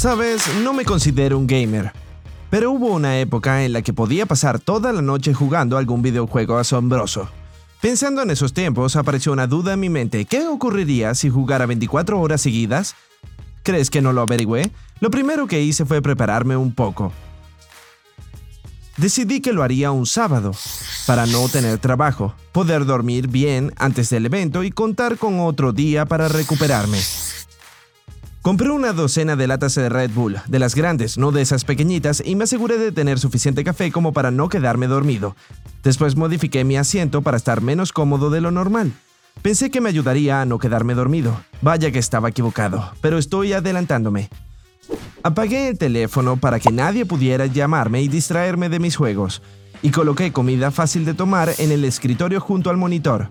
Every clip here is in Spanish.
Sabes, no me considero un gamer, pero hubo una época en la que podía pasar toda la noche jugando algún videojuego asombroso. Pensando en esos tiempos, apareció una duda en mi mente. ¿Qué ocurriría si jugara 24 horas seguidas? ¿Crees que no lo averigüé? Lo primero que hice fue prepararme un poco. Decidí que lo haría un sábado, para no tener trabajo, poder dormir bien antes del evento y contar con otro día para recuperarme. Compré una docena de latas de Red Bull, de las grandes, no de esas pequeñitas, y me aseguré de tener suficiente café como para no quedarme dormido. Después modifiqué mi asiento para estar menos cómodo de lo normal. Pensé que me ayudaría a no quedarme dormido. Vaya que estaba equivocado, pero estoy adelantándome. Apagué el teléfono para que nadie pudiera llamarme y distraerme de mis juegos, y coloqué comida fácil de tomar en el escritorio junto al monitor.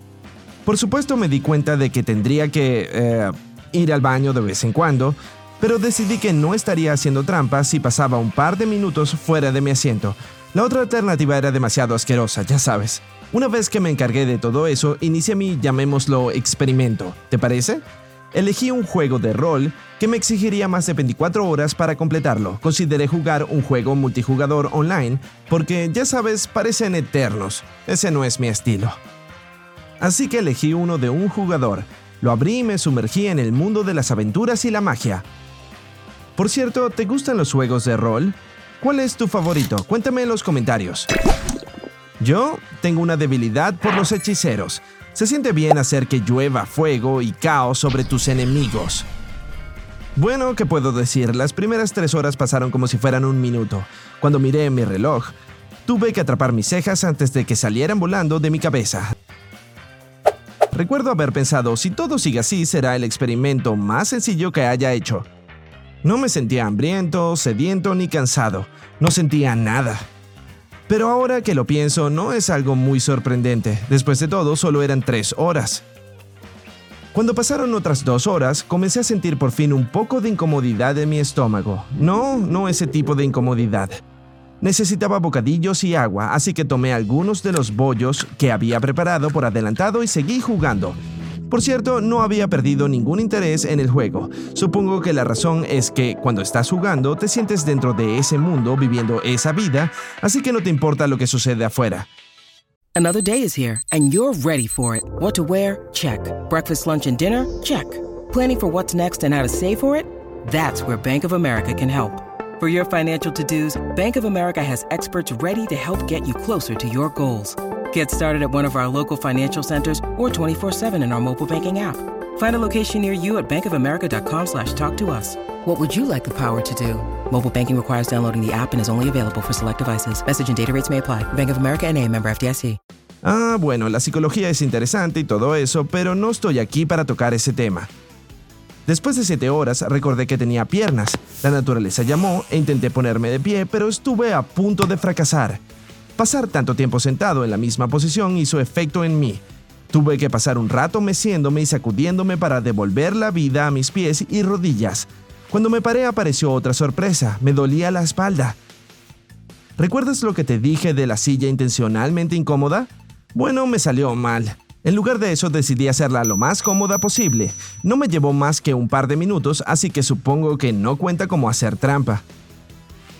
Por supuesto me di cuenta de que tendría que... Eh, ir al baño de vez en cuando, pero decidí que no estaría haciendo trampa si pasaba un par de minutos fuera de mi asiento. La otra alternativa era demasiado asquerosa, ya sabes. Una vez que me encargué de todo eso, inicié mi, llamémoslo, experimento. ¿Te parece? Elegí un juego de rol que me exigiría más de 24 horas para completarlo. Consideré jugar un juego multijugador online porque, ya sabes, parecen eternos. Ese no es mi estilo. Así que elegí uno de un jugador, lo abrí y me sumergí en el mundo de las aventuras y la magia. Por cierto, ¿te gustan los juegos de rol? ¿Cuál es tu favorito? Cuéntame en los comentarios. Yo tengo una debilidad por los hechiceros. Se siente bien hacer que llueva fuego y caos sobre tus enemigos. Bueno, ¿qué puedo decir? Las primeras tres horas pasaron como si fueran un minuto. Cuando miré mi reloj, tuve que atrapar mis cejas antes de que salieran volando de mi cabeza. Recuerdo haber pensado, si todo sigue así, será el experimento más sencillo que haya hecho. No me sentía hambriento, sediento ni cansado. No sentía nada. Pero ahora que lo pienso, no es algo muy sorprendente. Después de todo, solo eran tres horas. Cuando pasaron otras dos horas, comencé a sentir por fin un poco de incomodidad en mi estómago. No, no ese tipo de incomodidad. Necesitaba bocadillos y agua, así que tomé algunos de los bollos que había preparado por adelantado y seguí jugando. Por cierto, no había perdido ningún interés en el juego. Supongo que la razón es que cuando estás jugando te sientes dentro de ese mundo viviendo esa vida, así que no te importa lo que sucede afuera. Another day is here and you're ready for it. What to wear? Check. Breakfast, lunch and dinner? Check. Planning for what's next and how to save for it? That's where Bank of America can help. For your financial to-dos, Bank of America has experts ready to help get you closer to your goals. Get started at one of our local financial centers or 24-7 in our mobile banking app. Find a location near you at bankofamerica.com slash talk to us. What would you like the power to do? Mobile banking requires downloading the app and is only available for select devices. Message and data rates may apply. Bank of America and a member FDIC. Ah, bueno, la psicología es interesante y todo eso, pero no estoy aquí para tocar ese tema. Después de siete horas recordé que tenía piernas. La naturaleza llamó e intenté ponerme de pie, pero estuve a punto de fracasar. Pasar tanto tiempo sentado en la misma posición hizo efecto en mí. Tuve que pasar un rato meciéndome y sacudiéndome para devolver la vida a mis pies y rodillas. Cuando me paré apareció otra sorpresa, me dolía la espalda. ¿Recuerdas lo que te dije de la silla intencionalmente incómoda? Bueno, me salió mal. En lugar de eso decidí hacerla lo más cómoda posible. No me llevó más que un par de minutos, así que supongo que no cuenta como hacer trampa.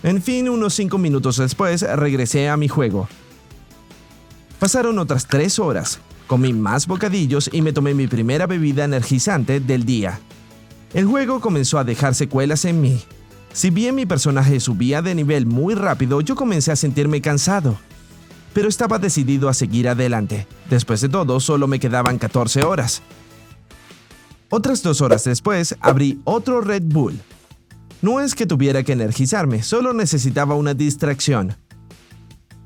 En fin, unos 5 minutos después regresé a mi juego. Pasaron otras 3 horas, comí más bocadillos y me tomé mi primera bebida energizante del día. El juego comenzó a dejar secuelas en mí. Si bien mi personaje subía de nivel muy rápido, yo comencé a sentirme cansado pero estaba decidido a seguir adelante. Después de todo, solo me quedaban 14 horas. Otras dos horas después, abrí otro Red Bull. No es que tuviera que energizarme, solo necesitaba una distracción.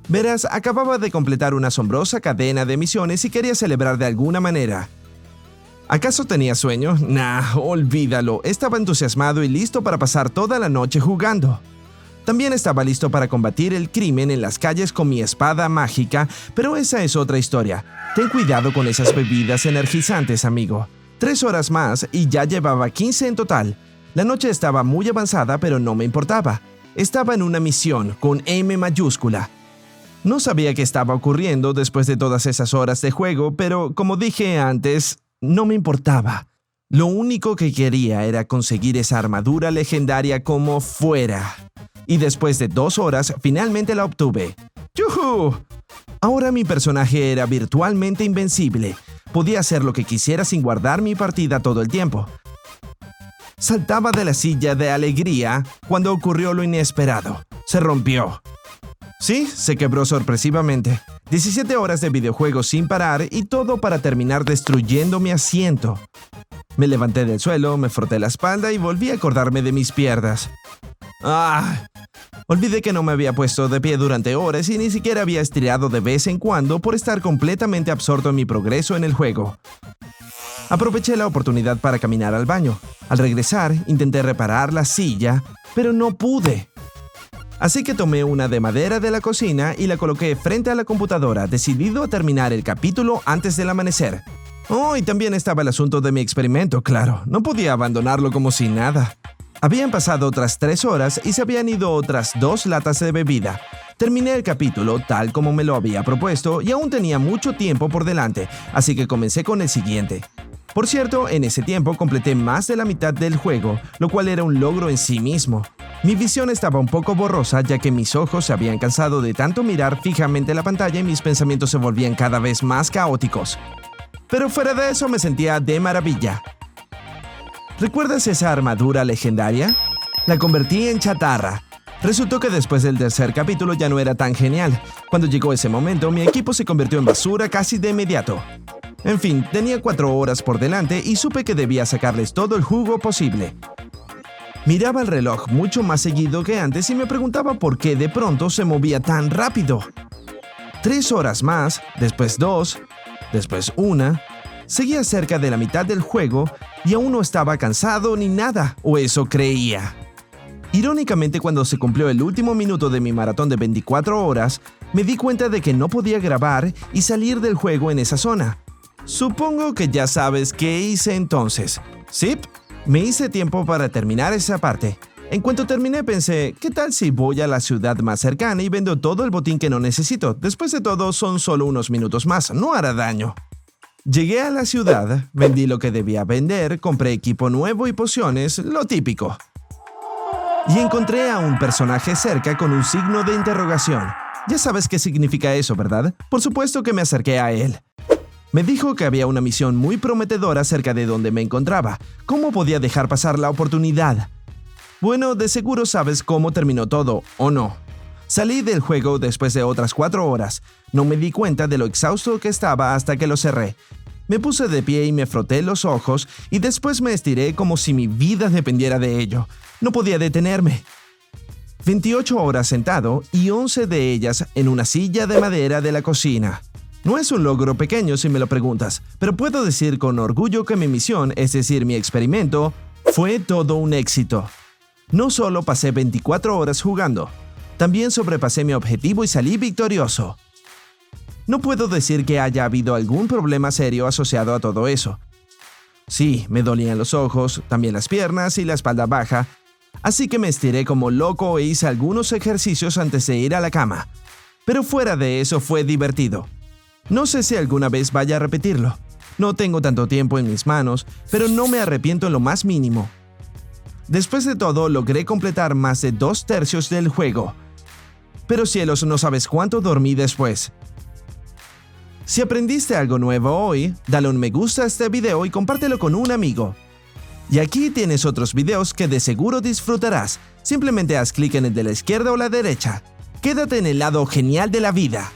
Verás, acababa de completar una asombrosa cadena de misiones y quería celebrar de alguna manera. ¿Acaso tenía sueño? Nah, olvídalo. Estaba entusiasmado y listo para pasar toda la noche jugando. También estaba listo para combatir el crimen en las calles con mi espada mágica, pero esa es otra historia. Ten cuidado con esas bebidas energizantes, amigo. Tres horas más y ya llevaba 15 en total. La noche estaba muy avanzada, pero no me importaba. Estaba en una misión con M mayúscula. No sabía qué estaba ocurriendo después de todas esas horas de juego, pero como dije antes, no me importaba. Lo único que quería era conseguir esa armadura legendaria como fuera. Y después de dos horas, finalmente la obtuve. ¡Yuhu! Ahora mi personaje era virtualmente invencible. Podía hacer lo que quisiera sin guardar mi partida todo el tiempo. Saltaba de la silla de alegría cuando ocurrió lo inesperado. Se rompió. Sí, se quebró sorpresivamente. 17 horas de videojuego sin parar y todo para terminar destruyendo mi asiento. Me levanté del suelo, me froté la espalda y volví a acordarme de mis piernas. ¡Ah! Olvidé que no me había puesto de pie durante horas y ni siquiera había estirado de vez en cuando por estar completamente absorto en mi progreso en el juego. Aproveché la oportunidad para caminar al baño. Al regresar, intenté reparar la silla, pero no pude. Así que tomé una de madera de la cocina y la coloqué frente a la computadora, decidido a terminar el capítulo antes del amanecer. Oh, y también estaba el asunto de mi experimento, claro. No podía abandonarlo como si nada. Habían pasado otras tres horas y se habían ido otras dos latas de bebida. Terminé el capítulo tal como me lo había propuesto y aún tenía mucho tiempo por delante, así que comencé con el siguiente. Por cierto, en ese tiempo completé más de la mitad del juego, lo cual era un logro en sí mismo. Mi visión estaba un poco borrosa ya que mis ojos se habían cansado de tanto mirar fijamente la pantalla y mis pensamientos se volvían cada vez más caóticos. Pero fuera de eso me sentía de maravilla. ¿Recuerdas esa armadura legendaria? La convertí en chatarra. Resultó que después del tercer capítulo ya no era tan genial. Cuando llegó ese momento, mi equipo se convirtió en basura casi de inmediato. En fin, tenía cuatro horas por delante y supe que debía sacarles todo el jugo posible. Miraba el reloj mucho más seguido que antes y me preguntaba por qué de pronto se movía tan rápido. Tres horas más, después dos, después una. Seguía cerca de la mitad del juego y aún no estaba cansado ni nada, o eso creía. Irónicamente, cuando se cumplió el último minuto de mi maratón de 24 horas, me di cuenta de que no podía grabar y salir del juego en esa zona. Supongo que ya sabes qué hice entonces. ¿Sí? Me hice tiempo para terminar esa parte. En cuanto terminé pensé, ¿qué tal si voy a la ciudad más cercana y vendo todo el botín que no necesito? Después de todo, son solo unos minutos más, no hará daño. Llegué a la ciudad, vendí lo que debía vender, compré equipo nuevo y pociones, lo típico. Y encontré a un personaje cerca con un signo de interrogación. Ya sabes qué significa eso, ¿verdad? Por supuesto que me acerqué a él. Me dijo que había una misión muy prometedora cerca de donde me encontraba. ¿Cómo podía dejar pasar la oportunidad? Bueno, de seguro sabes cómo terminó todo, ¿o no? Salí del juego después de otras cuatro horas. No me di cuenta de lo exhausto que estaba hasta que lo cerré. Me puse de pie y me froté los ojos y después me estiré como si mi vida dependiera de ello. No podía detenerme. 28 horas sentado y 11 de ellas en una silla de madera de la cocina. No es un logro pequeño si me lo preguntas, pero puedo decir con orgullo que mi misión, es decir, mi experimento, fue todo un éxito. No solo pasé 24 horas jugando, también sobrepasé mi objetivo y salí victorioso. No puedo decir que haya habido algún problema serio asociado a todo eso. Sí, me dolían los ojos, también las piernas y la espalda baja, así que me estiré como loco e hice algunos ejercicios antes de ir a la cama. Pero fuera de eso fue divertido. No sé si alguna vez vaya a repetirlo. No tengo tanto tiempo en mis manos, pero no me arrepiento en lo más mínimo. Después de todo, logré completar más de dos tercios del juego. Pero cielos, no sabes cuánto dormí después. Si aprendiste algo nuevo hoy, dale un me gusta a este video y compártelo con un amigo. Y aquí tienes otros videos que de seguro disfrutarás. Simplemente haz clic en el de la izquierda o la derecha. Quédate en el lado genial de la vida.